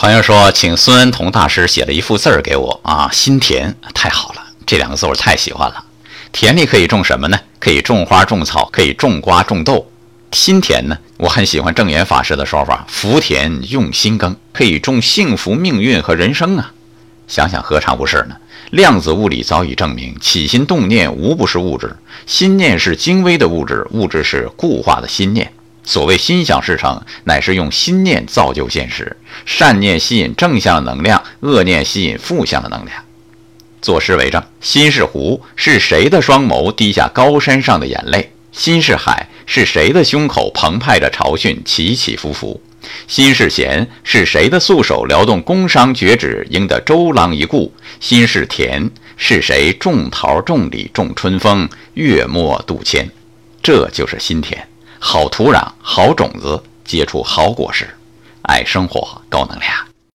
朋友说，请孙恩同大师写了一幅字儿给我啊，心田，太好了，这两个字我太喜欢了。田里可以种什么呢？可以种花种草，可以种瓜种豆。心田呢，我很喜欢正言法师的说法，福田用心耕，可以种幸福命运和人生啊。想想何尝不是呢？量子物理早已证明，起心动念无不是物质，心念是精微的物质，物质是固化的心念。所谓心想事成，乃是用心念造就现实。善念吸引正向的能量，恶念吸引负向的能量。作诗为证：心是湖，是谁的双眸滴下高山上的眼泪？心是海，是谁的胸口澎湃着潮汛，起起伏伏？心是弦，是谁的素手撩动宫商角徵，赢得周郎一顾？心是田，是谁种桃种李种春风，月末渡迁？这就是心田。好土壤，好种子，结出好果实。爱生活，高能量。